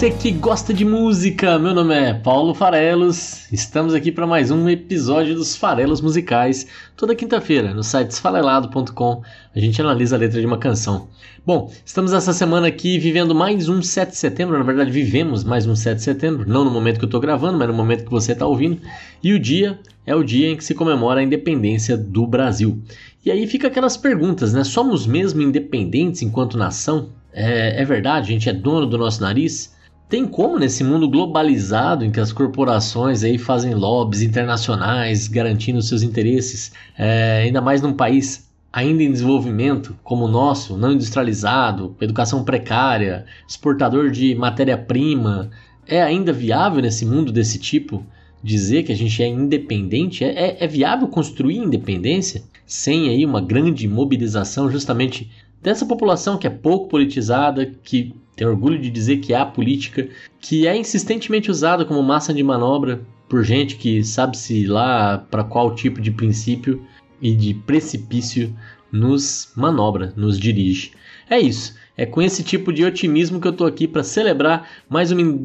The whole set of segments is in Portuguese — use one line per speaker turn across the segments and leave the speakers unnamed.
Você que gosta de música! Meu nome é Paulo Farelos. Estamos aqui para mais um episódio dos Farelos Musicais. Toda quinta-feira, no site esfarelado.com, a gente analisa a letra de uma canção. Bom, estamos essa semana aqui vivendo mais um 7 de setembro. Na verdade, vivemos mais um 7 de setembro. Não no momento que eu estou gravando, mas no momento que você está ouvindo. E o dia é o dia em que se comemora a independência do Brasil. E aí fica aquelas perguntas, né? Somos mesmo independentes enquanto nação? É, é verdade, a gente é dono do nosso nariz? Tem como nesse mundo globalizado em que as corporações aí fazem lobbies internacionais garantindo seus interesses, é, ainda mais num país ainda em desenvolvimento como o nosso, não industrializado, educação precária, exportador de matéria-prima, é ainda viável nesse mundo desse tipo dizer que a gente é independente? É, é, é viável construir independência sem aí uma grande mobilização justamente dessa população que é pouco politizada, que tem orgulho de dizer que há política, que é insistentemente usada como massa de manobra por gente que sabe-se lá para qual tipo de princípio e de precipício nos manobra, nos dirige. É isso. É com esse tipo de otimismo que eu tô aqui para celebrar mais um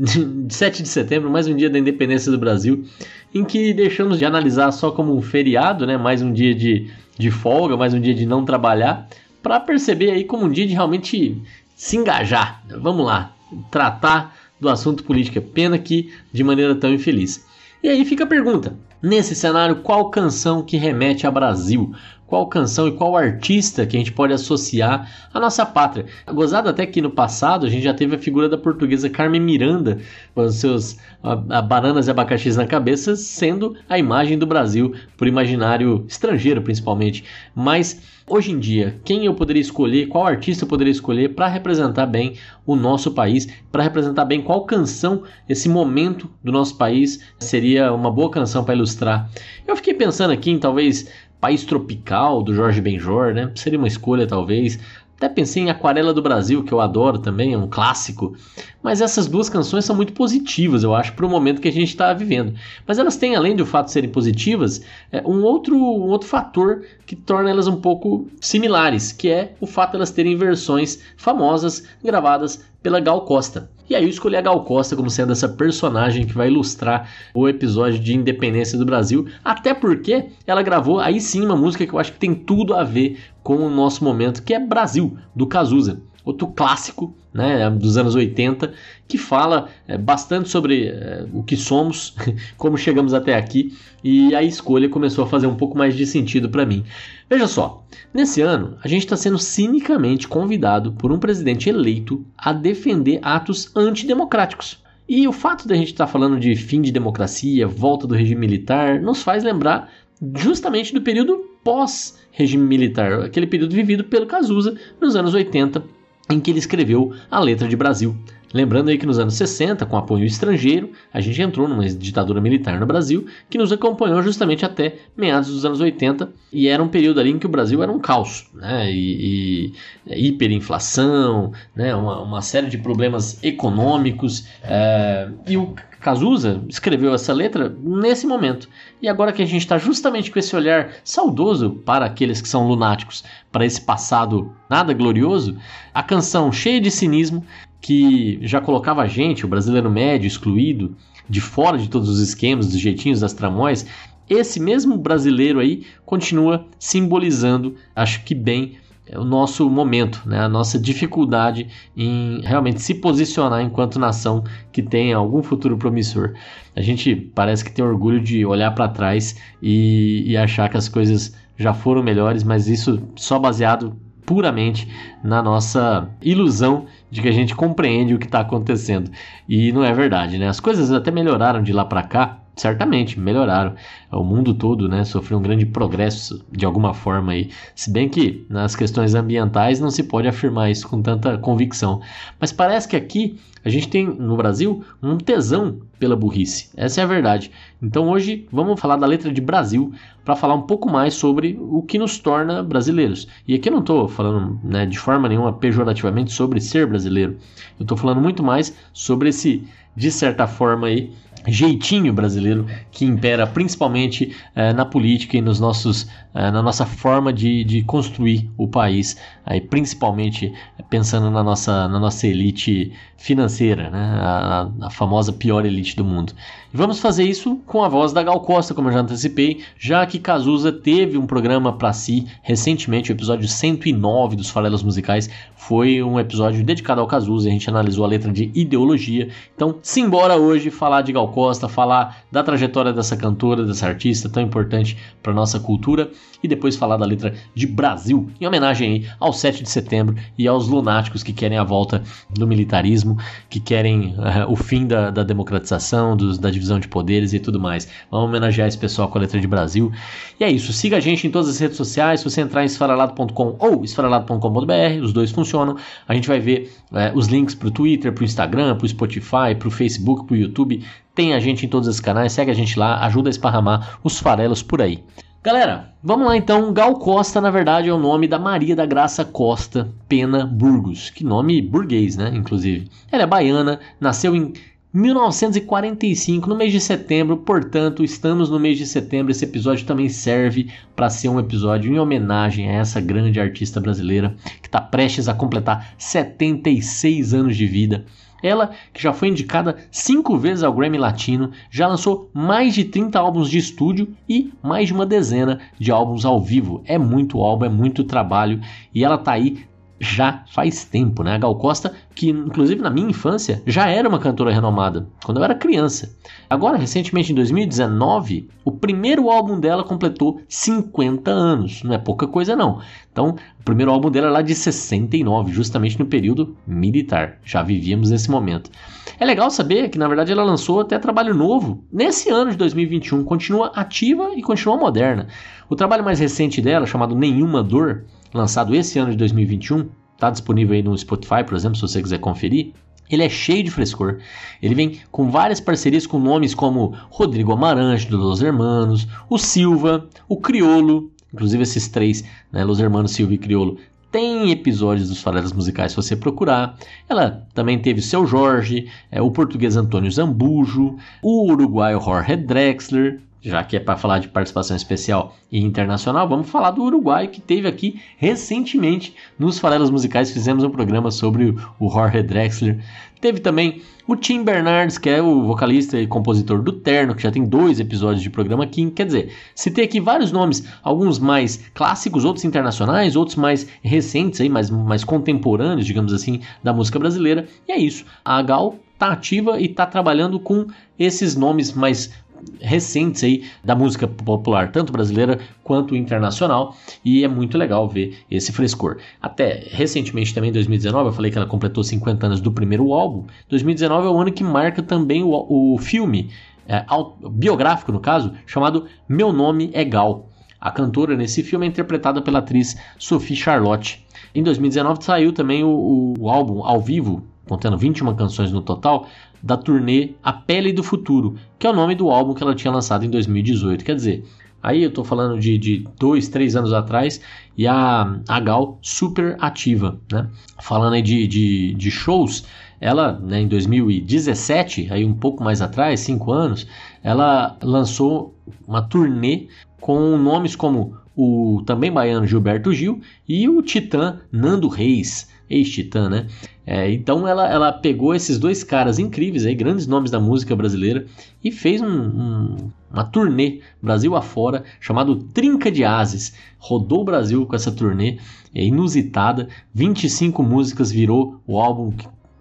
7 de setembro, mais um dia da independência do Brasil, em que deixamos de analisar só como um feriado, né? Mais um dia de, de folga, mais um dia de não trabalhar, para perceber aí como um dia de realmente se engajar. Vamos lá, tratar do assunto política. Pena que de maneira tão infeliz. E aí fica a pergunta: nesse cenário, qual canção que remete a Brasil? Qual canção e qual artista que a gente pode associar à nossa pátria? Gozado até que no passado a gente já teve a figura da portuguesa Carmen Miranda, com seus a, a bananas e abacaxis na cabeça, sendo a imagem do Brasil por imaginário estrangeiro principalmente. Mas Hoje em dia, quem eu poderia escolher, qual artista eu poderia escolher para representar bem o nosso país, para representar bem qual canção, esse momento do nosso país seria uma boa canção para ilustrar? Eu fiquei pensando aqui em talvez País Tropical do Jorge Benjor, né? Seria uma escolha talvez. Até pensei em Aquarela do Brasil, que eu adoro também, é um clássico. Mas essas duas canções são muito positivas, eu acho, para o momento que a gente está vivendo. Mas elas têm, além do fato de serem positivas, é, um, outro, um outro fator que torna elas um pouco similares, que é o fato de elas terem versões famosas gravadas pela Gal Costa. E aí eu escolhi a Gal Costa como sendo essa personagem que vai ilustrar o episódio de independência do Brasil, até porque ela gravou aí sim uma música que eu acho que tem tudo a ver com o nosso momento, que é Brasil, do Cazuza. Outro clássico né, dos anos 80, que fala é, bastante sobre é, o que somos, como chegamos até aqui, e a escolha começou a fazer um pouco mais de sentido para mim. Veja só, nesse ano a gente está sendo cinicamente convidado por um presidente eleito a defender atos antidemocráticos. E o fato de a gente estar tá falando de fim de democracia, volta do regime militar, nos faz lembrar justamente do período pós-regime militar, aquele período vivido pelo Cazuza nos anos 80 em que ele escreveu a letra de Brasil. Lembrando aí que nos anos 60, com apoio estrangeiro, a gente entrou numa ditadura militar no Brasil que nos acompanhou justamente até meados dos anos 80 e era um período ali em que o Brasil era um caos, né? E, e hiperinflação, né? Uma, uma, série de problemas econômicos é, e o Cazuza escreveu essa letra nesse momento. E agora que a gente está justamente com esse olhar saudoso para aqueles que são lunáticos, para esse passado nada glorioso, a canção cheia de cinismo que já colocava a gente, o brasileiro médio, excluído, de fora de todos os esquemas, dos jeitinhos, das tramóias, esse mesmo brasileiro aí continua simbolizando, acho que bem, o nosso momento, né? a nossa dificuldade em realmente se posicionar enquanto nação que tem algum futuro promissor. A gente parece que tem orgulho de olhar para trás e, e achar que as coisas já foram melhores, mas isso só baseado puramente na nossa ilusão de que a gente compreende o que está acontecendo. E não é verdade, né? As coisas até melhoraram de lá para cá, certamente melhoraram. O mundo todo né, sofreu um grande progresso de alguma forma aí. Se bem que nas questões ambientais não se pode afirmar isso com tanta convicção. Mas parece que aqui a gente tem no Brasil um tesão pela burrice. Essa é a verdade. Então hoje vamos falar da letra de Brasil para falar um pouco mais sobre o que nos torna brasileiros. E aqui eu não estou falando né, de forma nenhuma pejorativamente sobre ser brasileiro. Eu estou falando muito mais sobre esse, de certa forma aí, jeitinho brasileiro que impera principalmente eh, na política e nos nossos, na nossa forma de, de construir o país, aí, principalmente pensando na nossa, na nossa elite financeira, né? a, a famosa pior elite do mundo. E vamos fazer isso com a voz da Gal Costa, como eu já antecipei, já que Cazuza teve um programa para si recentemente, o episódio 109 dos Farelos Musicais foi um episódio dedicado ao Cazuza, a gente analisou a letra de ideologia. Então, simbora hoje falar de Gal Costa, falar da trajetória dessa cantora, dessa artista tão importante para nossa cultura e depois falar da letra de Brasil, em homenagem ao 7 de setembro e aos lunáticos que querem a volta do militarismo, que querem uh, o fim da, da democratização, dos, da divisão de poderes e tudo mais. Vamos homenagear esse pessoal com a letra de Brasil. E é isso, siga a gente em todas as redes sociais, se você entrar em esfarelado.com ou esfarelado.com.br, os dois funcionam. A gente vai ver uh, os links para o Twitter, para o Instagram, para o Spotify, para o Facebook, para o YouTube. Tem a gente em todos esses canais, segue a gente lá, ajuda a esparramar os farelos por aí. Galera, vamos lá então. Gal Costa, na verdade, é o nome da Maria da Graça Costa Pena Burgos. Que nome burguês, né? Inclusive. Ela é baiana, nasceu em 1945, no mês de setembro, portanto, estamos no mês de setembro. Esse episódio também serve para ser um episódio em homenagem a essa grande artista brasileira que está prestes a completar 76 anos de vida. Ela, que já foi indicada cinco vezes ao Grammy Latino, já lançou mais de 30 álbuns de estúdio e mais de uma dezena de álbuns ao vivo. É muito álbum, é muito trabalho e ela tá aí já faz tempo, né? A Gal Costa, que inclusive na minha infância já era uma cantora renomada, quando eu era criança. Agora, recentemente em 2019, o primeiro álbum dela completou 50 anos. Não é pouca coisa não. Então, o primeiro álbum dela é lá de 69, justamente no período militar. Já vivíamos nesse momento. É legal saber que na verdade ela lançou até trabalho novo nesse ano de 2021, continua ativa e continua moderna. O trabalho mais recente dela, chamado Nenhuma Dor, lançado esse ano de 2021, está disponível aí no Spotify, por exemplo, se você quiser conferir. Ele é cheio de frescor. Ele vem com várias parcerias com nomes como Rodrigo Amarante, do Los Hermanos, o Silva, o Criolo, inclusive esses três, né, Los Hermanos, Silva e Criolo, tem episódios dos farelas musicais se você procurar. Ela também teve seu Jorge, é, o português Antônio Zambujo, o uruguaio Jorge Drexler, já que é para falar de participação especial e internacional, vamos falar do Uruguai que teve aqui recentemente nos Farelas Musicais. Fizemos um programa sobre o Jorge Drexler. Teve também o Tim Bernardes, que é o vocalista e compositor do Terno, que já tem dois episódios de programa aqui. Quer dizer, citei aqui vários nomes, alguns mais clássicos, outros internacionais, outros mais recentes, aí, mais, mais contemporâneos, digamos assim, da música brasileira. E é isso. A Gal tá ativa e tá trabalhando com esses nomes mais recentes aí da música popular, tanto brasileira quanto internacional, e é muito legal ver esse frescor. Até recentemente também, 2019, eu falei que ela completou 50 anos do primeiro álbum. 2019 é o ano que marca também o, o filme, é, biográfico no caso, chamado Meu Nome é Gal. A cantora nesse filme é interpretada pela atriz Sophie Charlotte. Em 2019 saiu também o, o álbum ao vivo, contendo 21 canções no total, da turnê A Pele do Futuro, que é o nome do álbum que ela tinha lançado em 2018. Quer dizer, aí eu tô falando de, de dois, três anos atrás e a, a Gal super ativa, né? Falando aí de, de, de shows, ela né, em 2017, aí um pouco mais atrás, cinco anos, ela lançou uma turnê com nomes como o também baiano Gilberto Gil e o titã Nando Reis ex-Titã, né? É, então ela, ela pegou esses dois caras incríveis, aí, grandes nomes da música brasileira, e fez um, um, uma turnê Brasil afora, chamado Trinca de Ases. Rodou o Brasil com essa turnê, é inusitada, 25 músicas, virou o álbum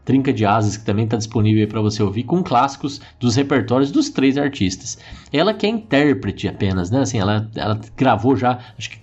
Trinca de Asas, que também está disponível para você ouvir, com clássicos dos repertórios dos três artistas. Ela que é intérprete apenas, né? Assim, ela, ela gravou já, acho que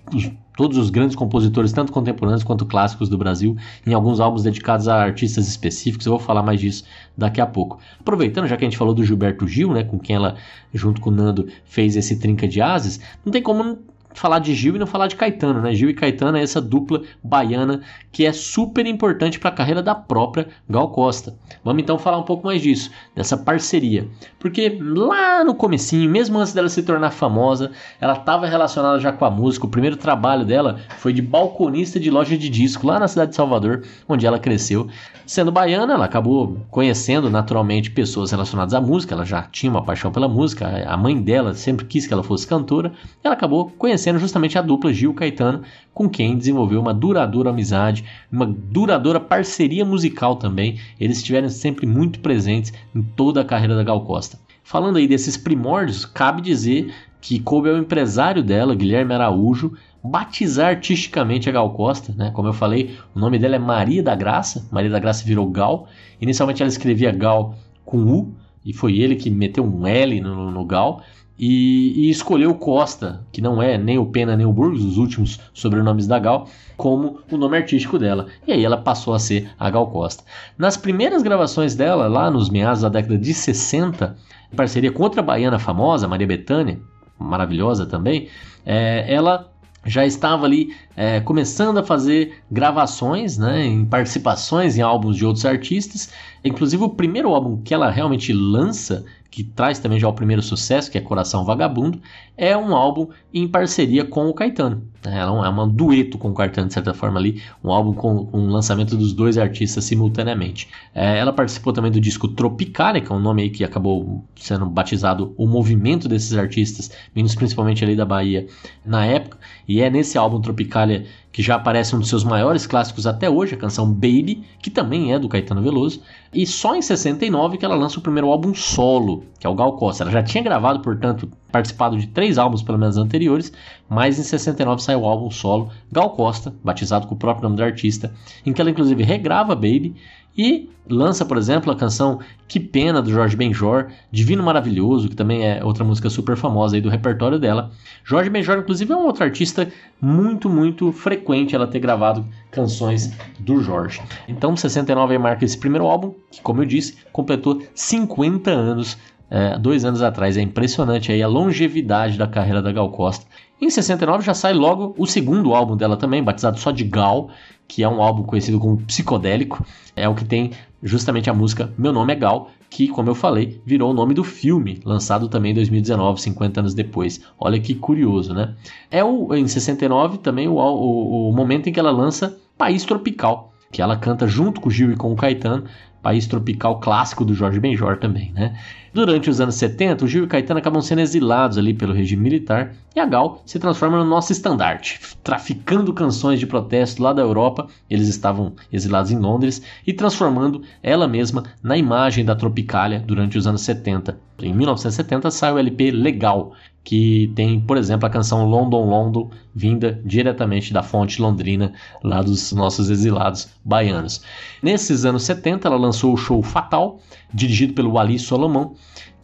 todos os grandes compositores, tanto contemporâneos quanto clássicos do Brasil, em alguns álbuns dedicados a artistas específicos. Eu vou falar mais disso daqui a pouco. Aproveitando, já que a gente falou do Gilberto Gil, né, com quem ela, junto com o Nando, fez esse Trinca de Ases, não tem como falar de Gil e não falar de Caetano, né? Gil e Caetano é essa dupla baiana que é super importante para a carreira da própria Gal Costa. Vamos então falar um pouco mais disso, dessa parceria. Porque lá no comecinho, mesmo antes dela se tornar famosa, ela estava relacionada já com a música. O primeiro trabalho dela foi de balconista de loja de disco lá na cidade de Salvador, onde ela cresceu. Sendo baiana, ela acabou conhecendo naturalmente pessoas relacionadas à música. Ela já tinha uma paixão pela música. A mãe dela sempre quis que ela fosse cantora. Ela acabou conhecendo conhecendo justamente a dupla Gil Caetano, com quem desenvolveu uma duradoura amizade, uma duradoura parceria musical também. Eles estiveram sempre muito presentes em toda a carreira da Gal Costa. Falando aí desses primórdios, cabe dizer que coube ao empresário dela, Guilherme Araújo, batizar artisticamente a Gal Costa, né? Como eu falei, o nome dela é Maria da Graça. Maria da Graça virou Gal. Inicialmente ela escrevia Gal com U, e foi ele que meteu um L no, no Gal e, e, escolheu Costa, que não é nem o Pena nem o Burgos, os últimos sobrenomes da Gal, como o nome artístico dela. E aí ela passou a ser a Gal Costa. Nas primeiras gravações dela, lá nos meados da década de 60, em parceria com outra baiana famosa, Maria Bethânia, maravilhosa também, é, ela já estava ali é, começando a fazer gravações, né, em participações em álbuns de outros artistas. Inclusive o primeiro álbum que ela realmente lança que traz também já o primeiro sucesso, que é Coração Vagabundo, é um álbum em parceria com o Caetano. Né? Ela é, é um dueto com o Caetano, de certa forma, ali, um álbum com, com o lançamento dos dois artistas simultaneamente. É, ela participou também do disco Tropicália, que é um nome aí que acabou sendo batizado o movimento desses artistas, vindos principalmente ali da Bahia na época, e é nesse álbum Tropicália que já aparece um dos seus maiores clássicos até hoje, a canção Baby, que também é do Caetano Veloso, e só em 69 que ela lança o primeiro álbum solo, que é o Gal Costa. Ela já tinha gravado, portanto, participado de três álbuns pelo menos anteriores, mas em 69 sai o álbum solo Gal Costa, batizado com o próprio nome do artista, em que ela inclusive regrava Baby e lança, por exemplo, a canção Que Pena do Jorge Benjor, Divino Maravilhoso, que também é outra música super famosa aí do repertório dela. Jorge Benjor, inclusive, é um outro artista muito, muito frequente ela ter gravado canções do Jorge. Então, 69 marca esse primeiro álbum, que, como eu disse, completou 50 anos é, dois anos atrás. É impressionante aí a longevidade da carreira da Gal Costa. Em 69 já sai logo o segundo álbum dela também, batizado só de Gal, que é um álbum conhecido como psicodélico. É o que tem justamente a música Meu Nome é Gal, que, como eu falei, virou o nome do filme, lançado também em 2019, 50 anos depois. Olha que curioso, né? É o, em 69 também o, o, o momento em que ela lança País Tropical, que ela canta junto com o Gil e com o Caetano, país tropical clássico do Jorge Benjor também, né? Durante os anos 70, o Gil e Caetano acabam sendo exilados ali pelo regime militar e a Gal se transforma no nosso estandarte, traficando canções de protesto lá da Europa, eles estavam exilados em Londres, e transformando ela mesma na imagem da Tropicália durante os anos 70. Em 1970 sai o LP Legal, que tem, por exemplo, a canção London London, vinda diretamente da fonte londrina, lá dos nossos exilados baianos. Nesses anos 70, ela lançou o show Fatal, dirigido pelo Ali Solomon,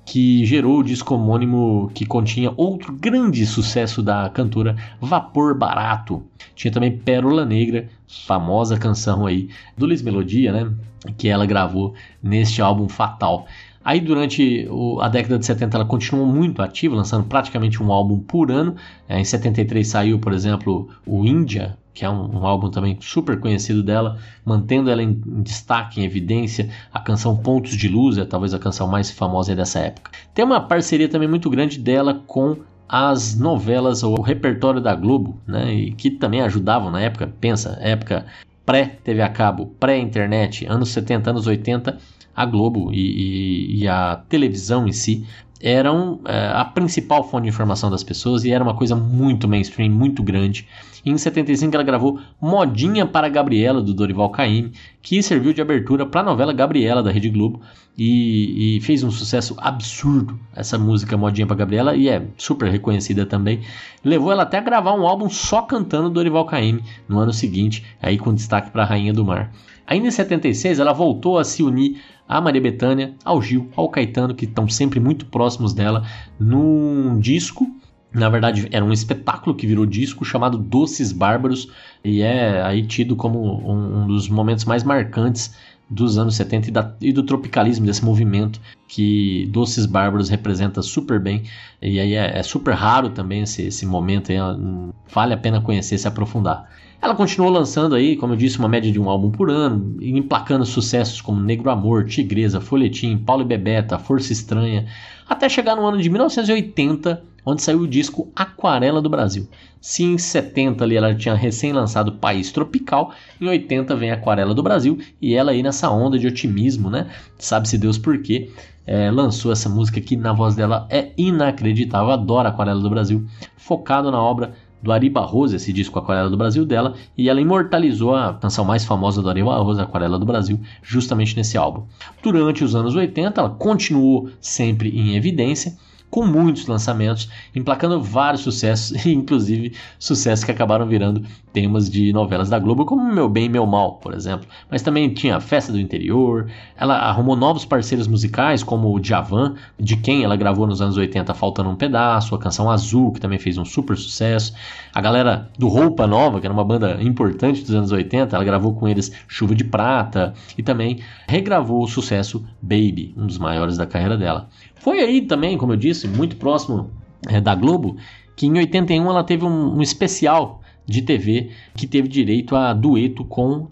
que gerou o disco homônimo que continha outro grande sucesso da cantora Vapor Barato. Tinha também Pérola Negra, famosa canção aí do Liz Melodia, né? Que ela gravou neste álbum Fatal. Aí durante o, a década de 70 ela continuou muito ativa, lançando praticamente um álbum por ano. É, em 73 saiu, por exemplo, o Índia, que é um, um, álbum também super conhecido dela, mantendo ela em, em, destaque, em evidência. A canção Pontos de Luz é talvez a canção mais famosa dessa época. Tem uma parceria também muito grande dela com as novelas ou o repertório da Globo, né, e que também ajudavam na época, pensa, época pré-TV a cabo, pré-internet, anos 70, anos 80, a Globo e, e, e a televisão em si eram é, a principal fonte de informação das pessoas e era uma coisa muito mainstream, muito grande. Em 75 ela gravou Modinha para Gabriela, do Dorival Caymmi, que serviu de abertura para a novela Gabriela, da Rede Globo, e, e, fez um sucesso absurdo essa música Modinha para Gabriela, e é super reconhecida também. Levou ela até a gravar um álbum só cantando Dorival Caymmi no ano seguinte, aí com destaque para Rainha do Mar. Ainda em 76, ela voltou a se unir à Maria Bethânia, ao Gil, ao Caetano, que estão sempre muito próximos dela, num disco. Na verdade, era um espetáculo que virou disco chamado Doces Bárbaros e é aí tido como um, um dos momentos mais marcantes dos anos 70 e, da, e, do tropicalismo, desse movimento que Doces Bárbaros representa super bem. E aí é, é super raro também esse, esse momento, aí, vale a pena conhecer, se aprofundar. Ela continuou lançando aí, como eu disse, uma média de um álbum por ano, emplacando sucessos como Negro Amor, Tigresa, Folhetim, Paulo e Bebeta, Força Estranha, até chegar no ano de 1980, onde saiu o disco Aquarela do Brasil. Se em 70 ali ela tinha recém lançado País Tropical, em 80 vem Aquarela do Brasil e ela aí nessa onda de otimismo, né? Sabe-se Deus por quê. É, lançou essa música que na voz dela é inacreditável. Adoro Aquarela do Brasil, focado na obra do Ari Barroso, esse disco Aquarela do Brasil dela, e ela imortalizou a canção mais famosa do Ari Barroso, Aquarela do Brasil, justamente nesse álbum. Durante os anos 80, ela continuou sempre em evidência, com muitos lançamentos, emplacando vários sucessos, inclusive sucessos que acabaram virando temas de novelas da Globo, como Meu Bem e Meu Mal, por exemplo. Mas também tinha Festa do Interior, ela arrumou novos parceiros musicais, como o Djavan, de quem ela gravou nos anos 80 Faltando um Pedaço, a canção Azul, que também fez um super sucesso. A galera do Roupa Nova, que era uma banda importante dos anos 80, ela gravou com eles Chuva de Prata e também regravou o sucesso Baby, um dos maiores da carreira dela. Foi aí também, como eu disse, muito próximo é, da Globo, que em 81 ela teve um, um especial de TV que teve direito a dueto com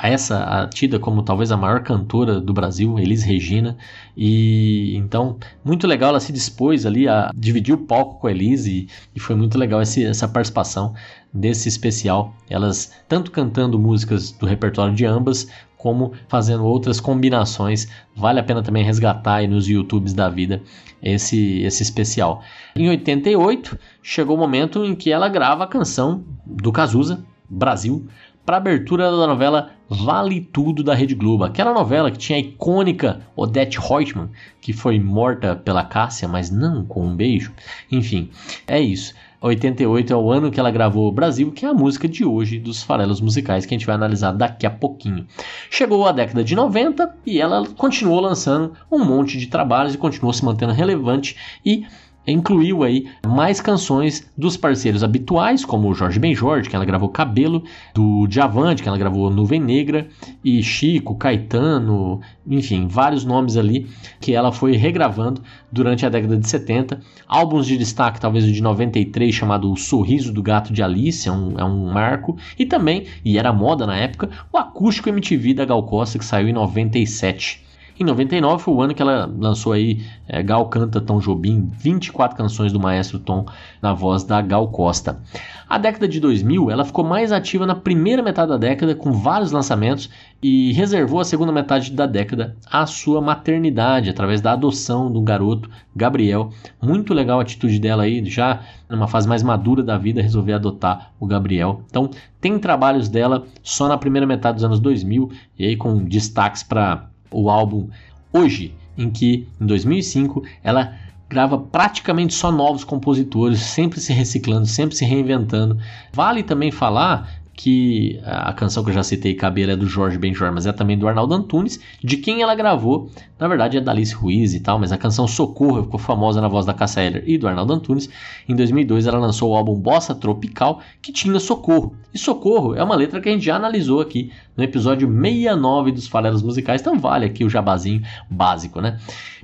essa a tida como talvez a maior cantora do Brasil, Elis Regina, e então muito legal ela se dispôs ali a dividir o palco com a Elis e, e foi muito legal esse, essa participação desse especial, elas tanto cantando músicas do repertório de ambas como fazendo outras combinações. Vale a pena também resgatar aí nos YouTubes da vida esse, esse especial. Em 88, chegou o momento em que ela grava a canção do Cazuza, Brasil, para abertura da novela Vale Tudo da Rede Globo. Aquela novela que tinha a icônica Odette Reutemann, que foi morta pela Cássia, mas não com um beijo. Enfim, é isso. 88 é o ano que ela gravou Brasil, que é a música de hoje dos farelos musicais que a gente vai analisar daqui a pouquinho. Chegou a década de 90 e ela continuou lançando um monte de trabalhos e continuou se mantendo relevante e incluiu aí mais canções dos parceiros habituais, como o Jorge Benjor, que ela gravou Cabelo, do Diavante, que ela gravou Nuvem Negra, e Chico, Caetano, enfim, vários nomes ali que ela foi regravando durante a década de 70. Álbuns de destaque, talvez o de 93, chamado O Sorriso do Gato de Alice, é um, é um marco, e também, e era moda na época, o acústico MTV da Gal Costa, que saiu em 97. Em 99 foi o ano que ela lançou aí é, Gal Canta Tom Jobim, 24 canções do maestro Tom na voz da Gal Costa. A década de 2000 ela ficou mais ativa na primeira metade da década com vários lançamentos e reservou a segunda metade da década à sua maternidade através da adoção do garoto Gabriel. Muito legal a atitude dela aí, já numa fase mais madura da vida resolver adotar o Gabriel. Então tem trabalhos dela só na primeira metade dos anos 2000 e aí com destaques para o álbum Hoje, em que em 2005 ela grava praticamente só novos compositores, sempre se reciclando, sempre se reinventando. Vale também falar que a canção que eu já citei, Cabelo, é do Jorge Benjor, mas é também do Arnaldo Antunes, de quem ela gravou, na verdade é da Alice Ruiz e tal, mas a canção Socorro ficou famosa na voz da Cassia Eller e do Arnaldo Antunes. Em 2002 ela lançou o álbum Bossa Tropical, que tinha Socorro. E Socorro é uma letra que a gente já analisou aqui no episódio 69 dos Faleros Musicais, então vale aqui o jabazinho básico, né?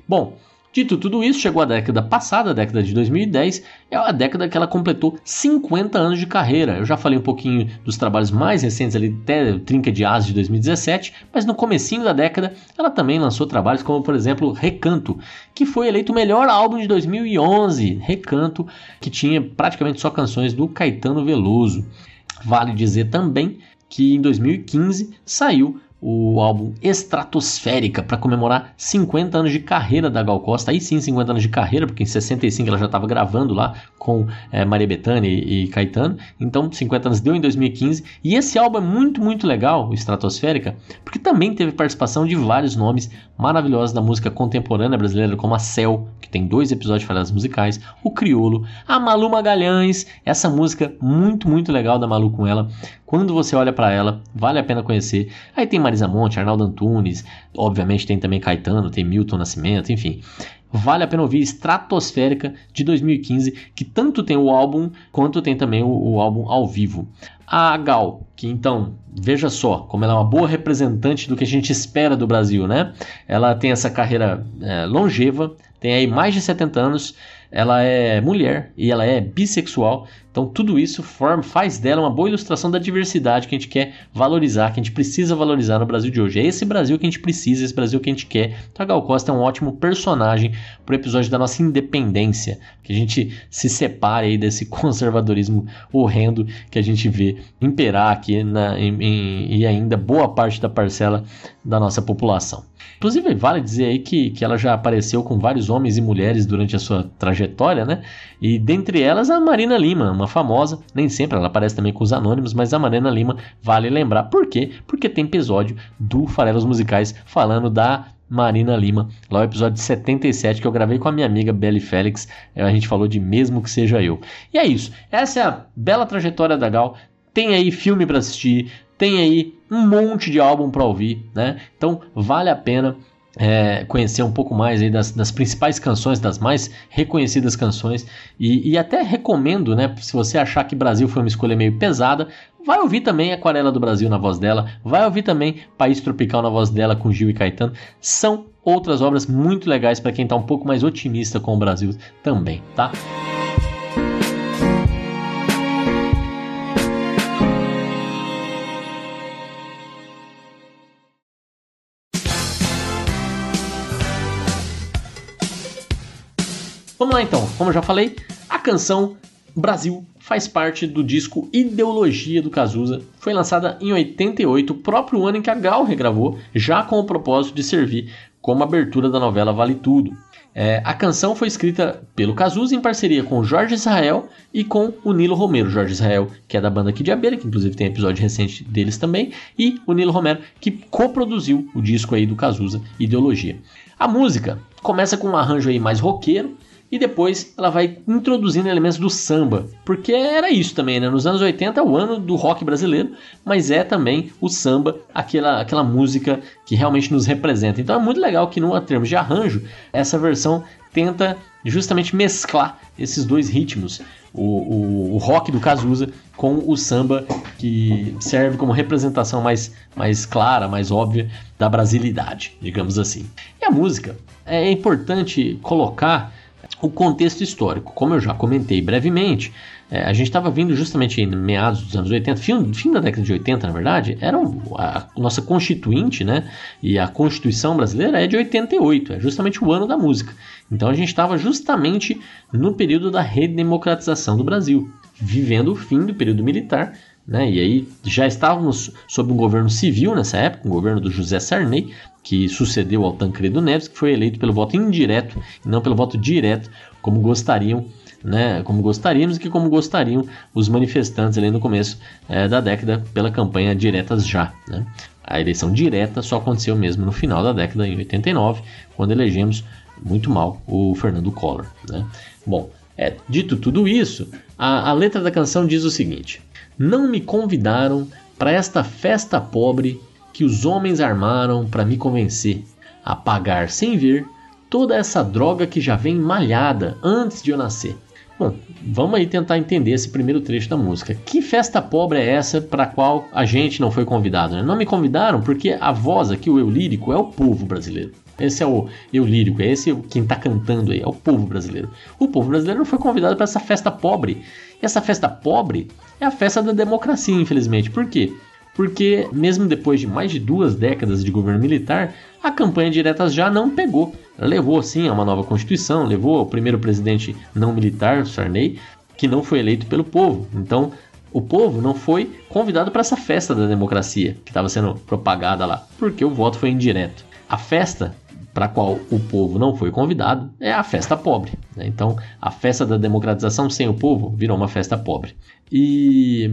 Bom, Dito tudo isso, chegou a década passada, a década de 2010, é a década que ela completou 50 anos de carreira. Eu já falei um pouquinho dos trabalhos mais recentes ali, até Trinca de Asas de 2017, mas no comecinho da década ela também lançou trabalhos como, por exemplo, Recanto, que foi eleito o melhor álbum de 2011. Recanto, que tinha praticamente só canções do Caetano Veloso. Vale dizer também que em 2015 saiu o álbum Estratosférica para comemorar 50 anos de carreira da Gal Costa. Aí sim, 50 anos de carreira, porque em 65 ela já estava gravando lá com é, Maria Bethânia e, e, Caetano. Então, 50 anos deu em 2015. E esse álbum é muito, muito legal, o Estratosférica, porque também teve participação de vários nomes maravilhosos da música contemporânea brasileira, como a Cell, que tem dois episódios de falhadas musicais, o Criolo, a Malu Magalhães, essa música muito, muito legal da Malu com ela, Quando você olha para ela, vale a pena conhecer. Aí tem Marisa Monte, Arnaldo Antunes, obviamente tem também Caetano, tem Milton Nascimento, enfim vale a pena ouvir Estratosférica de 2015, que tanto tem o álbum quanto tem também o, o, álbum ao vivo. A Gal, que então, veja só, como ela é uma boa representante do que a gente espera do Brasil, né? Ela tem essa carreira é, longeva, tem aí mais de 70 anos, ela é mulher e ela é bissexual. Então tudo isso forma, faz dela uma boa ilustração da diversidade que a gente quer valorizar, que a gente precisa valorizar no Brasil de hoje. É esse Brasil que a gente precisa, esse Brasil que a gente quer. Então a Gal Costa é um ótimo personagem para o episódio da nossa independência, que a gente se separe aí desse conservadorismo horrendo que a gente vê imperar aqui na, em, em, e ainda boa parte da parcela da nossa população. Inclusive, vale dizer aí que, que ela já apareceu com vários homens e mulheres durante a sua trajetória, né? E dentre elas a Marina Lima, uma famosa, nem sempre ela aparece também com os anônimos, mas a Marina Lima vale lembrar. Por quê? Porque tem episódio do Farelos Musicais falando da Marina Lima, lá o episódio 77 que eu gravei com a minha amiga Belly Félix. A gente falou de Mesmo que Seja Eu. E é isso. Essa é a bela trajetória da Gal. Tem aí filme para assistir, tem aí um monte de álbum para ouvir, né? Então vale a pena é, conhecer um pouco mais aí das, das, principais canções, das mais reconhecidas canções e, e, até recomendo, né? Se você achar que Brasil foi uma escolha meio pesada, vai ouvir também Aquarela do Brasil na voz dela, vai ouvir também País Tropical na voz dela com Gil e Caetano. São outras obras muito legais para quem está um pouco mais otimista com o Brasil também, tá? Vamos lá então, como eu já falei, a canção Brasil faz parte do disco Ideologia do Cazuza. Foi lançada em 88, o próprio ano em que a Gal regravou, já com o propósito de servir como abertura da novela Vale Tudo. É, a canção foi escrita pelo Cazuza em parceria com Jorge Israel e com o Nilo Romero. Jorge Israel, que é da banda Kid Abelha, que inclusive tem episódio recente deles também, e o Nilo Romero, que coproduziu o disco aí do Cazuza, Ideologia. A música começa com um arranjo aí mais roqueiro, e depois ela vai introduzindo elementos do samba, porque era isso também, né? Nos anos 80 é o ano do rock brasileiro, mas é também o samba, aquela, aquela música que realmente nos representa. Então é muito legal que, no termos de arranjo, essa versão tenta justamente mesclar esses dois ritmos, o, o, o, rock do Cazuza com o samba que serve como representação mais, mais clara, mais óbvia da brasilidade, digamos assim. E a música é importante colocar o contexto histórico. Como eu já comentei brevemente, é, a gente estava vindo justamente em meados dos anos 80, fim, fim, da década de 80, na verdade, era a, a, nossa constituinte, né? E a Constituição brasileira é de 88, é justamente o ano da música. Então a gente estava justamente no período da redemocratização do Brasil, vivendo o fim do período militar né? E aí já estávamos sob um governo civil nessa época, um governo do José Sarney, que sucedeu ao Tancredo Neves, que foi eleito pelo voto indireto e não pelo voto direto, como gostariam, né? Como gostaríamos e que como gostariam os manifestantes ali no começo é, da década pela campanha Diretas Já. Né? A eleição direta só aconteceu mesmo no final da década, em 89, quando elegemos muito mal o Fernando Collor. Né? Bom, é, dito tudo isso, a, a letra da canção diz o seguinte: Não me convidaram para esta festa pobre que os homens armaram para me convencer a pagar sem ver toda essa droga que já vem malhada antes de eu nascer. Bom, vamos aí tentar entender esse primeiro trecho da música. Que festa pobre é essa para a qual a gente não foi convidado? Né? Não me convidaram porque a voz aqui, o eu lírico, é o povo brasileiro. Esse é o eu lírico, é esse quem está cantando aí, é o povo brasileiro. O povo brasileiro não foi convidado para essa festa pobre. Essa festa pobre é a festa da democracia, infelizmente. Por quê? porque, mesmo depois de mais de duas décadas de governo militar, a campanha diretas já não pegou. Ela levou, sim, a uma nova Constituição, levou o primeiro presidente não militar, Sarney, que não foi eleito pelo povo. Então, o povo não foi convidado para essa festa da democracia que estava sendo propagada lá, porque o voto foi indireto. A festa para a qual o povo não foi convidado é a festa pobre. Né? Então, a festa da democratização sem o povo virou uma festa pobre. E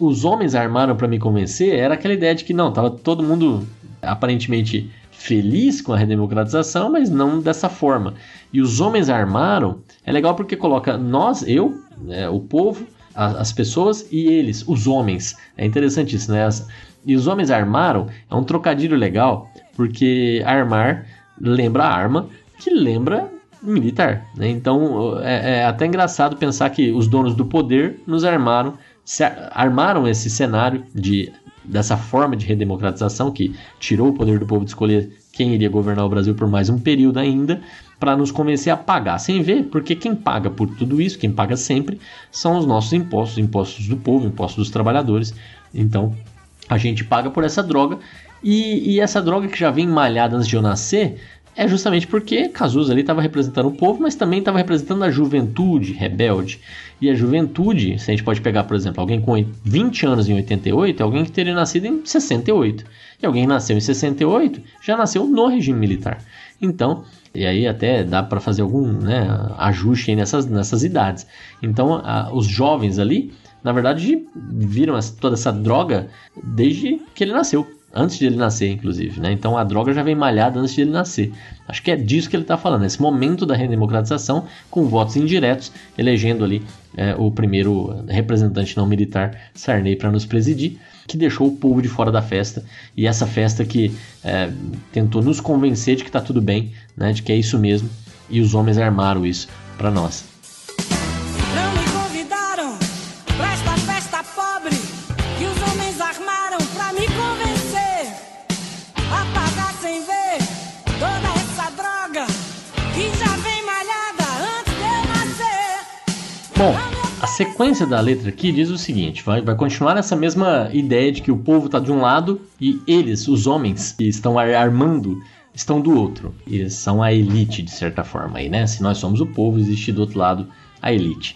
os homens armaram para me convencer era aquela ideia de que não, tava todo mundo aparentemente feliz com a redemocratização, mas não dessa forma. E os homens armaram é legal porque coloca nós, eu, né, o povo, as, as pessoas e eles, os homens. É interessante isso, né? As, e os homens armaram é um trocadilho legal, porque armar lembra arma, que lembra militar. Né? Então é, é, até engraçado pensar que os donos do poder nos armaram, armaram esse cenário de dessa forma de redemocratização que tirou o poder do povo de escolher quem iria governar o Brasil por mais um período ainda, para nos convencer a pagar sem ver, porque quem paga por tudo isso, quem paga sempre, são os nossos impostos, impostos do povo, impostos dos trabalhadores. Então a gente paga por essa droga e, e essa droga que já vem malhada antes de eu nascer é justamente porque Cazuza ali estava representando o povo, mas também estava representando a juventude rebelde. E a juventude, se a gente pode pegar, por exemplo, alguém com 20 anos em 88, é alguém que teria nascido em 68. E alguém nasceu em 68 já nasceu no regime militar. Então, e aí até dá para fazer algum né, ajuste nessas, nessas idades. Então, a, os jovens ali, na verdade, viram essa, toda essa droga desde que ele nasceu antes de ele nascer, inclusive, né? Então a droga já vem malhada antes de ele nascer. Acho que é disso que ele está falando, esse momento da redemocratização com votos indiretos, elegendo ali é, o primeiro representante não militar, Sarney, para nos presidir, que deixou o povo de fora da festa. E essa festa que é, tentou nos convencer de que está tudo bem, né? De que é isso mesmo. E os homens armaram isso para nós. Sequência da letra aqui diz o seguinte: vai, vai continuar essa mesma ideia de que o povo está de um lado e eles, os homens, que estão armando, estão do outro. Eles são a elite, de certa forma, aí, né? Se nós somos o povo, existe do outro lado a elite.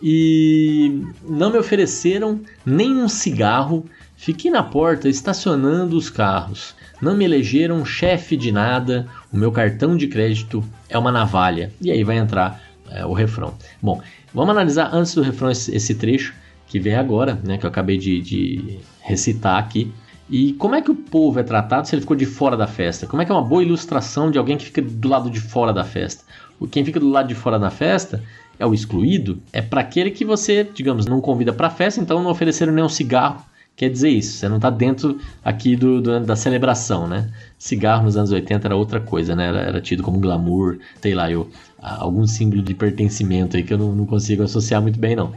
E não me ofereceram nem um cigarro, fiquei na porta estacionando os carros. Não me elegeram chefe de nada, o meu cartão de crédito é uma navalha. E aí vai entrar é, o refrão. Bom, vamos analisar antes do refrão esse, esse trecho que vem agora, né, que eu acabei de, de recitar aqui. E como é que o povo é tratado se ele ficou de fora da festa? Como é que é uma boa ilustração de alguém que fica do lado de fora da festa? Quem fica do lado de fora da festa é o excluído, é para aquele que você, digamos, não convida para a festa, então não ofereceram nem um cigarro. Quer dizer isso, você não está dentro aqui do, do, da celebração, né? Cigarro nos anos 80 era outra coisa, né? Era, era tido como glamour, sei lá, eu, algum símbolo de pertencimento aí que eu não, não consigo associar muito bem, não.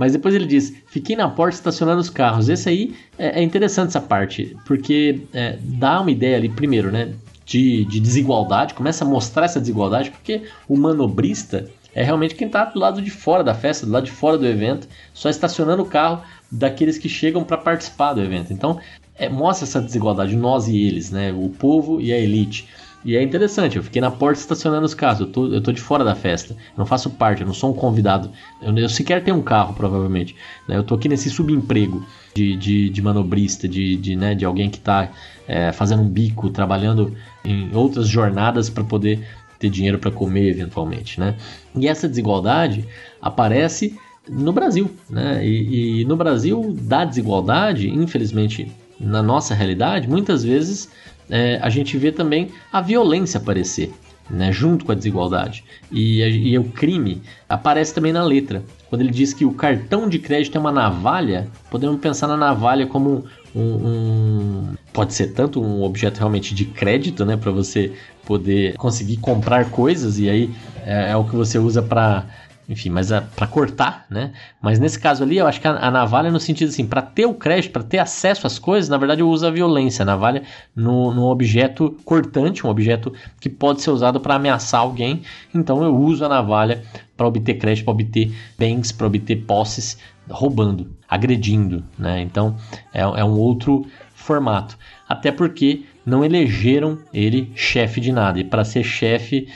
Mas depois ele diz: fiquei na porta estacionando os carros. Esse aí é, é interessante essa parte, porque é, dá uma ideia ali, primeiro, né? De, de, desigualdade, começa a mostrar essa desigualdade, porque o manobrista é realmente quem está do lado de fora da festa, do lado de fora do evento, só estacionando o carro daqueles que chegam para participar do evento. Então, é, mostra essa desigualdade, nós e eles, né? O povo e a elite. E é interessante, eu fiquei na porta estacionando os carros, eu tô, eu tô de fora da festa, eu não faço parte, eu não sou um convidado, eu, eu sequer tenho um carro, provavelmente. Né? Eu tô aqui nesse subemprego de, de, de manobrista, de, de, né, de alguém que está é, fazendo um bico, trabalhando em outras jornadas para poder ter dinheiro para comer eventualmente. Né? E essa desigualdade aparece no Brasil. Né? E, e no Brasil, da desigualdade, infelizmente, na nossa realidade, muitas vezes é, a gente vê também a violência aparecer. Né, junto com a desigualdade. E, e, o crime aparece também na letra. Quando ele diz que o cartão de crédito é uma navalha, podemos pensar na navalha como um, um pode ser tanto um objeto realmente de crédito, né, para você poder conseguir comprar coisas e aí é, é o que você usa para enfim, mas é para cortar, né? Mas nesse caso ali, eu acho que a, a navalha é no sentido assim, para ter o crédito, para ter acesso às coisas, na verdade eu uso a violência, a navalha no, no objeto cortante, um objeto que pode ser usado para ameaçar alguém, então eu uso a navalha para obter crédito, para obter bens, para obter posses, roubando, agredindo, né? Então é, é um outro formato. Até porque não elegeram ele chefe de nada. E para ser chefe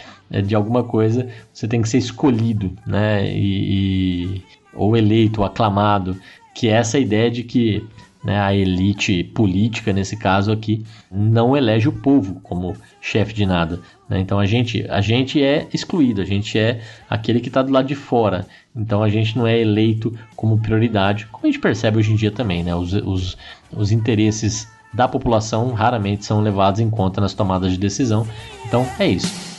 de alguma coisa, você tem que ser escolhido, né? E, e, ou eleito, ou aclamado, que é essa ideia de que né, a elite política, nesse caso aqui, não elege o povo como chefe de nada. Né? Então a gente, a gente é excluído, a gente é aquele que está do lado de fora. Então a gente não é eleito como prioridade, como a gente percebe hoje em dia também. Né? Os, os, os interesses da população raramente são levados em conta nas tomadas de decisão. Então é isso.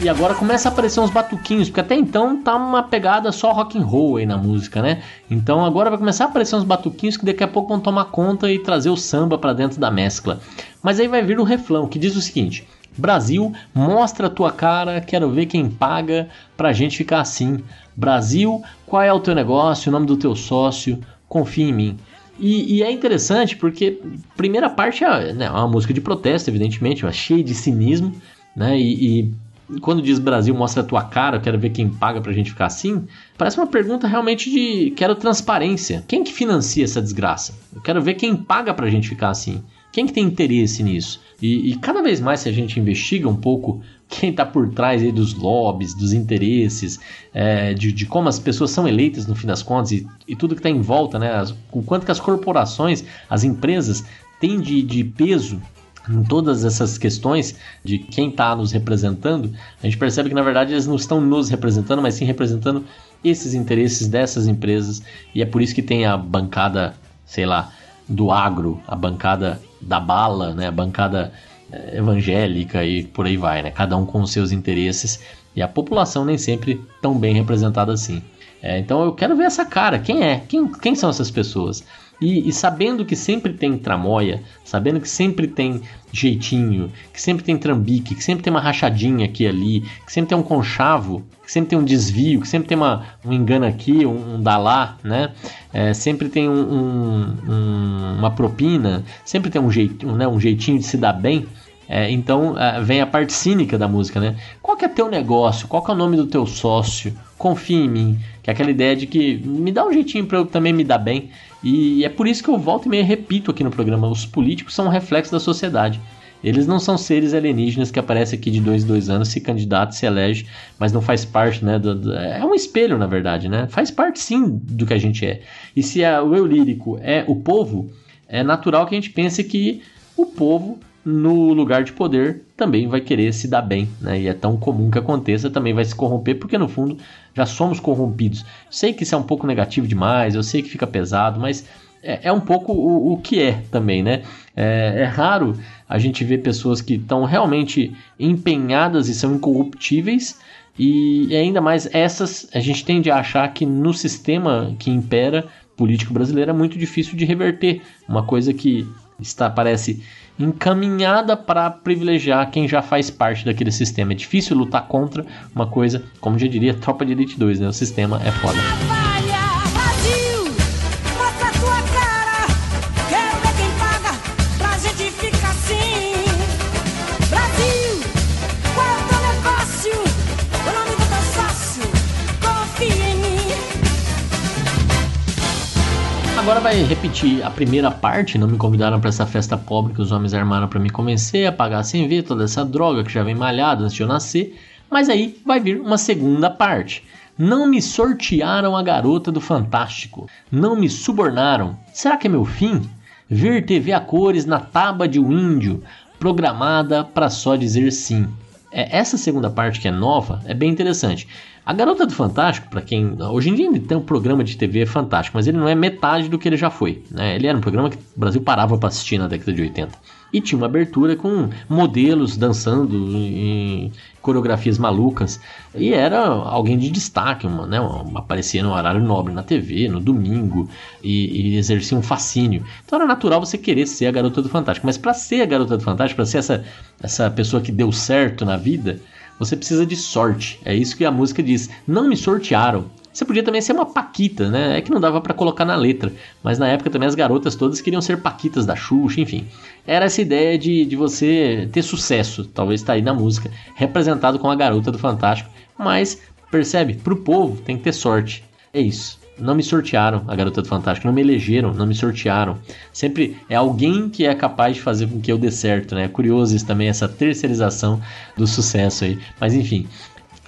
E agora começa a aparecer uns batuquinhos, porque até então tá uma pegada só rock and roll aí na música, né? Então agora vai começar a aparecer uns batuquinhos que daqui a pouco vão tomar conta e trazer o samba para dentro da mescla. Mas aí vai vir o refrão que diz o seguinte: Brasil, mostra a tua cara, quero ver quem paga pra gente ficar assim. Brasil, qual é o teu negócio, o nome do teu sócio, confia em mim. E, e, é interessante porque primeira parte é né, uma música de protesto, evidentemente, cheia de cinismo, né? E, e, quando diz Brasil mostra a tua cara, quero ver quem paga pra gente ficar assim, parece uma pergunta realmente de quero transparência. Quem que financia essa desgraça? Eu quero ver quem paga pra gente ficar assim. Quem que tem interesse nisso? E, e cada vez mais se a gente investiga um pouco quem está por trás aí dos lobbies, dos interesses, é, de, de, como as pessoas são eleitas no fim das contas e, e tudo que está em volta, né? As, o quanto que as corporações, as empresas têm de, de peso em todas essas questões de quem está nos representando, a gente percebe que na verdade eles não estão nos representando, mas sim representando esses interesses dessas empresas e é por isso que tem a bancada, sei lá, do agro, a bancada da bala, né, a bancada eh, evangélica e por aí vai, né? Cada um com os seus interesses e a população nem sempre tão bem representada assim. É, então eu quero ver essa cara, quem é? Quem, quem são essas pessoas? E, e, sabendo que sempre tem tramóia, sabendo que sempre tem jeitinho, que sempre tem trambique, que sempre tem uma rachadinha aqui e ali, que sempre tem um conchavo, que sempre tem um desvio, que sempre tem uma, um engano aqui, um, um dalá, né? É, sempre tem um, um, uma propina, sempre tem um, jeitinho, né? um jeitinho de se dar bem. É, então é, vem a parte cínica da música, né? Qual que é teu negócio? Qual que é o nome do teu sócio? Confia em mim. Que é aquela ideia de que me dá um jeitinho para eu também me dar bem. E é por isso que eu volto e meio repito aqui no programa: os políticos são um reflexo da sociedade. Eles não são seres alienígenas que aparecem aqui de dois em dois anos, se candidata, se elege, mas não faz parte, né? Do, do, é um espelho, na verdade, né? Faz parte sim do que a gente é. E se a, o eu lírico é o povo, é natural que a gente pense que o povo no lugar de poder também vai querer se dar bem, né? E é tão comum que aconteça, também vai se corromper, porque no fundo já somos corrompidos. Sei que isso é um pouco negativo demais, eu sei que fica pesado, mas é, é um pouco o, o, que é também, né? É, é raro a gente ver pessoas que estão realmente empenhadas e são incorruptíveis, e ainda mais essas, a gente tende a achar que no sistema que impera político brasileiro é muito difícil de reverter. Uma coisa que está, parece encaminhada para privilegiar quem já faz parte daquele sistema. É difícil lutar contra uma coisa, como já diria Tropa de Elite 2, né? O sistema é foda. Vai repetir a primeira parte. Não me convidaram para essa festa pobre que os homens armaram para me convencer a pagar sem ver toda essa droga que já vem malhada antes de eu nascer. Mas aí vai vir uma segunda parte. Não me sortearam a garota do Fantástico. Não me subornaram. Será que é meu fim? Ver TV a cores na tábua de um índio, programada para só dizer sim. É, essa segunda parte que é nova é bem interessante. A Garota do Fantástico, para quem. Hoje em dia ele tem um programa de TV fantástico, mas ele não é metade do que ele já foi. Né? Ele era um programa que o Brasil parava para assistir na década de 80. E tinha uma abertura com modelos dançando em coreografias malucas. E era alguém de destaque, uma, né? Aparecia no horário nobre na TV, no domingo, e, e exercia um fascínio. Então era natural você querer ser a Garota do Fantástico. Mas para ser a Garota do Fantástico, para ser essa, essa pessoa que deu certo na vida você precisa de sorte. É isso que a música diz. Não me sortearam. Você podia também ser uma paquita, né? É que não dava para colocar na letra. Mas na época também as garotas todas queriam ser paquitas da Xuxa, enfim. Era essa ideia de, de você ter sucesso, talvez está aí na música, representado com a garota do Fantástico. Mas, percebe? Pro povo tem que ter sorte. É isso não me sortearam a Garota do Fantástico, não me elegeram, não me sortearam. Sempre é alguém que é capaz de fazer com que eu dê certo, né? É curioso isso também, essa terceirização do sucesso aí. Mas enfim,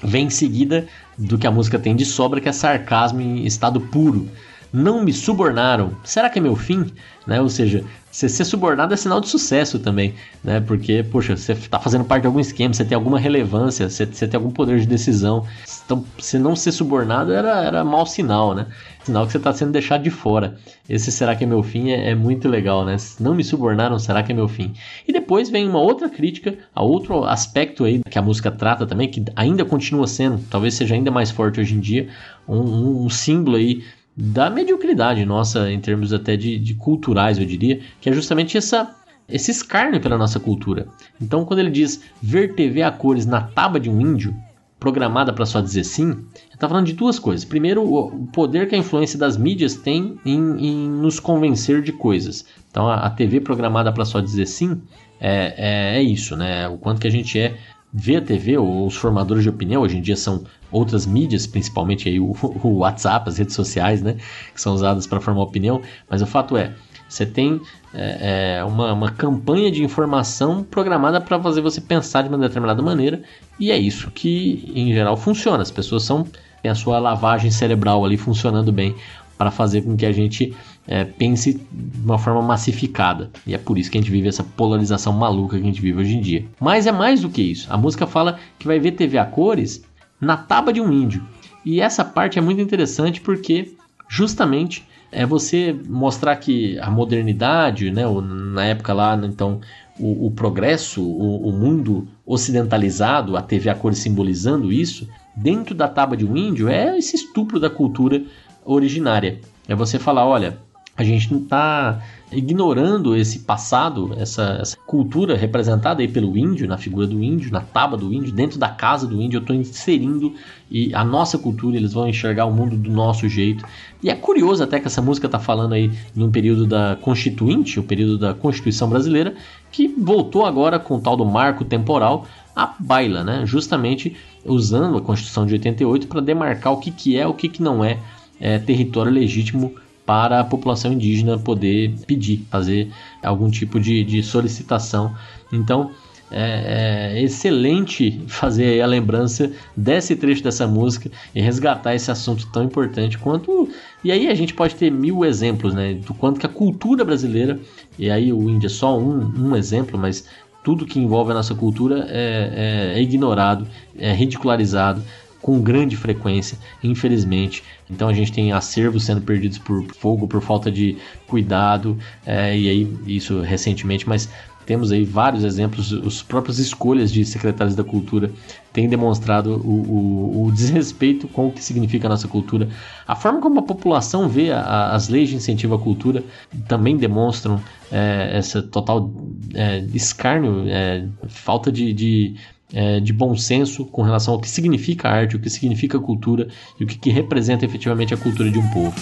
vem em seguida do que a música tem de sobra, que é sarcasmo em estado puro. Não me subornaram. Será que é meu fim? Né? Ou seja, Você ser subornado é sinal de sucesso também, né? Porque, poxa, você está fazendo parte de algum esquema, você tem alguma relevância, você, você tem algum poder de decisão. Então, se não ser subornado era, era mau sinal, né? Sinal que você está sendo deixado de fora. Esse será que é meu fim é, é, muito legal, né? Não me subornaram, será que é meu fim? E depois vem uma outra crítica a outro aspecto aí que a música trata também, que ainda continua sendo, talvez seja ainda mais forte hoje em dia, um, um, um símbolo aí da mediocridade nossa em termos até de, de culturais, eu diria, que é justamente essa esse escárnio pela nossa cultura. Então, quando ele diz ver TV a cores na taba de um índio, programada para só dizer sim, ele está falando de duas coisas. Primeiro, o poder que a influência das mídias tem em, em nos convencer de coisas. Então, a, a TV programada para só dizer sim é, é, é, isso, né? O quanto que a gente é vê a TV, ou os formadores de opinião, hoje em dia são outras mídias, principalmente aí o, o WhatsApp, as redes sociais, né, que são usadas para formar opinião, mas o fato é, você tem é, é, uma, uma campanha de informação programada para fazer você pensar de uma determinada maneira, e é isso que em geral funciona. As pessoas são têm a sua lavagem cerebral ali funcionando bem para fazer com que a gente é, pense de uma forma massificada. E é por isso que a gente vive essa polarização maluca que a gente vive hoje em dia. Mas é mais do que isso. A música fala que vai ver TV a cores na taba de um índio. E essa parte é muito interessante porque justamente é você mostrar que a modernidade, né, na época lá, então, o, o progresso, o, o, mundo ocidentalizado, a TV a cores simbolizando isso, dentro da tábua de um índio é esse estupro da cultura originária. É você falar, olha, a gente não está ignorando esse passado, essa, essa, cultura representada aí pelo índio, na figura do índio, na tábua do índio, dentro da casa do índio, eu estou inserindo e a nossa cultura, eles vão enxergar o mundo do nosso jeito. E é curioso até que essa música está falando aí num período da Constituinte, o período da Constituição Brasileira, que voltou agora com o tal do marco temporal à baila, né? justamente usando a Constituição de 88 para demarcar o que, que é o que, que não é, é território legítimo para a população indígena poder pedir, fazer algum tipo de, de solicitação. Então, é, é, excelente fazer a lembrança desse trecho dessa música e resgatar esse assunto tão importante quanto. E aí a gente pode ter mil exemplos, né? Do quanto que a cultura brasileira, e aí o índio é só um, um exemplo, mas tudo que envolve a nossa cultura é, é, é ignorado, é ridicularizado, com grande frequência, infelizmente. Então a gente tem acervos sendo perdidos por fogo, por falta de cuidado, é, e aí isso recentemente, mas temos aí vários exemplos, os próprios escolhas de secretários da cultura têm demonstrado o, o, o desrespeito com o que significa a nossa cultura. A forma como a população vê a, a, as leis de incentivo à cultura também demonstram é, essa total é, escárnio, é, falta de, de é, de bom senso com relação ao que significa arte, o que significa cultura e o que, que representa efetivamente a cultura de um povo.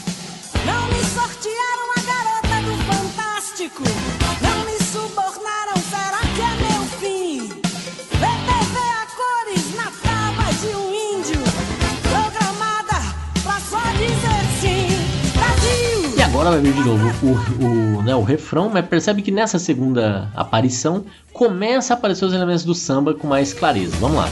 Não Vai vir de novo o, o, né, o refrão, mas percebe que nessa segunda aparição começa a aparecer os elementos do samba com mais clareza. Vamos lá.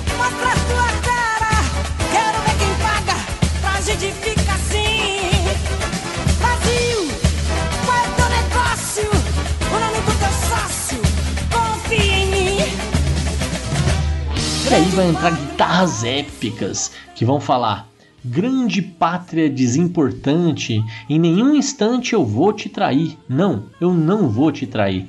E aí vai entrar guitarras épicas que vão falar: Grande pátria desimportante, em nenhum instante eu vou te trair. Não, eu não vou te trair.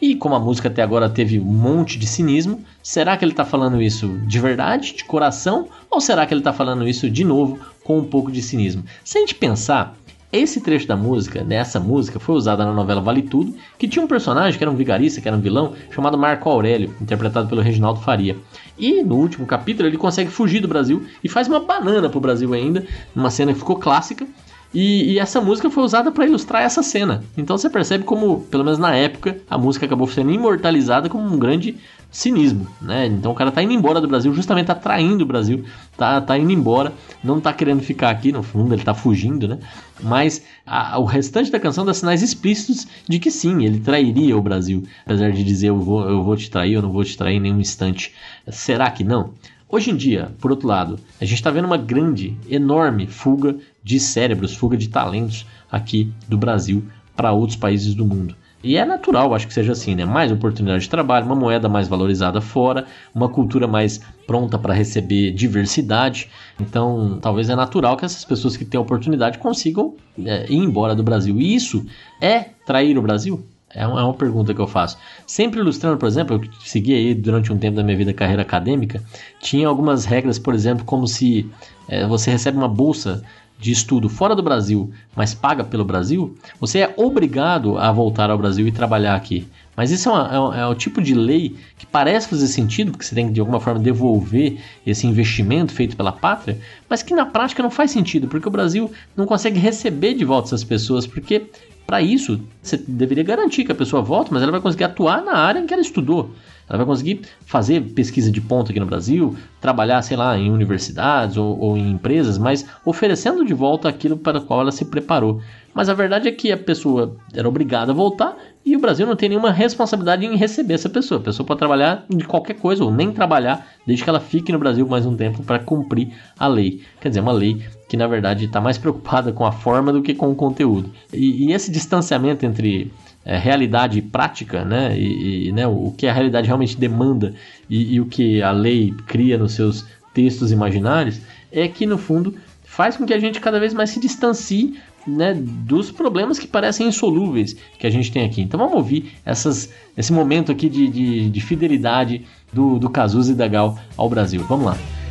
E como a música até agora teve um monte de cinismo, será que ele está falando isso de verdade, de coração, ou será que ele está falando isso de novo com um pouco de cinismo? Se a gente pensar, esse trecho da música, dessa música, foi usada na novela Vale Tudo, que tinha um personagem que era um vigarista, que era um vilão, chamado Marco Aurélio, interpretado pelo Reginaldo Faria. E no último capítulo ele consegue fugir do Brasil e faz uma banana pro Brasil ainda, numa cena que ficou clássica, e, e, essa música foi usada para ilustrar essa cena. Então você percebe como, pelo menos na época, a música acabou sendo imortalizada como um grande cinismo, né? Então o cara tá indo embora do Brasil, justamente tá traindo o Brasil, tá, tá indo embora, não tá querendo ficar aqui, no fundo ele tá fugindo, né? Mas a, o restante da canção dá sinais explícitos de que sim, ele trairia o Brasil, apesar de dizer eu vou, eu vou te trair, eu não vou te trair em nenhum instante. Será que não? Hoje em dia, por outro lado, a gente está vendo uma grande, enorme fuga de cérebros, fuga de talentos aqui do Brasil para outros países do mundo. E é natural, acho que seja assim, né? Mais oportunidade de trabalho, uma moeda mais valorizada fora, uma cultura mais pronta para receber diversidade. Então, talvez é natural que essas pessoas que têm oportunidade consigam é, ir embora do Brasil. E isso é trair o Brasil? É uma, é uma pergunta que eu faço. Sempre ilustrando, por exemplo, eu segui aí durante um tempo da minha vida carreira acadêmica, tinha algumas regras, por exemplo, como se é, você recebe uma bolsa de estudo fora do Brasil, mas paga pelo Brasil, você é obrigado a voltar ao Brasil e trabalhar aqui. Mas isso é, uma, é, é, o tipo de lei que parece fazer sentido, porque você tem que de alguma forma devolver esse investimento feito pela pátria, mas que na prática não faz sentido, porque o Brasil não consegue receber de volta essas pessoas, porque para isso, você deveria garantir que a pessoa volte, mas ela vai conseguir atuar na área em que ela estudou. Ela vai conseguir fazer pesquisa de ponta aqui no Brasil, trabalhar, sei lá, em universidades ou, ou em empresas, mas oferecendo de volta aquilo para o qual ela se preparou. Mas a verdade é que a pessoa era obrigada a voltar e o Brasil não tem nenhuma responsabilidade em receber essa pessoa. A pessoa pode trabalhar de qualquer coisa ou nem trabalhar, desde que ela fique no Brasil mais um tempo para cumprir a lei. Quer dizer, uma lei que na verdade está mais preocupada com a forma do que com o conteúdo. E, e esse distanciamento entre é, realidade prática, né, e, e né, o que a realidade realmente demanda e, e o que a lei cria nos seus textos imaginários, é que no fundo faz com que a gente cada vez mais se distancie né, dos problemas que parecem insolúveis que a gente tem aqui. Então vamos ouvir essas, esse momento aqui de, de, de fidelidade do, do Cazuza e da Gal ao Brasil. Vamos lá.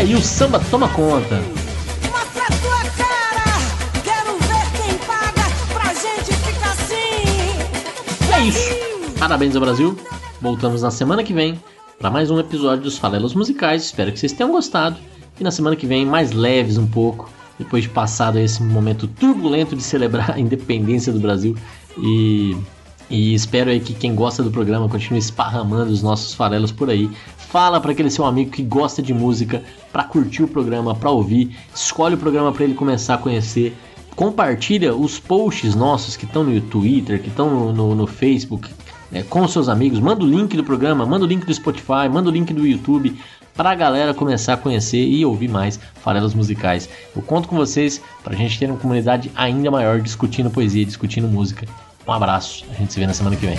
Aí o samba toma conta.
Assim.
É isso. Parabéns ao Brasil. Voltamos na semana que vem para mais um episódio dos Falelos Musicais. Espero que vocês tenham gostado. E na semana que vem, mais leves um pouco, depois de passado esse momento turbulento de celebrar a independência do Brasil. E, e espero aí que quem gosta do programa continue esparramando os nossos farelos por aí. Fala para aquele seu amigo que gosta de música, para curtir o programa, para ouvir. Escolhe o programa para ele começar a conhecer compartilha os posts nossos que estão no Twitter, que estão no, no, Facebook, né, com seus amigos. Manda o link do programa, manda o link do Spotify, manda o link do YouTube para a galera começar a conhecer e ouvir mais farelas musicais. Eu conto com vocês para a gente ter uma comunidade ainda maior discutindo poesia, discutindo música. Um abraço, a gente se vê na semana que vem.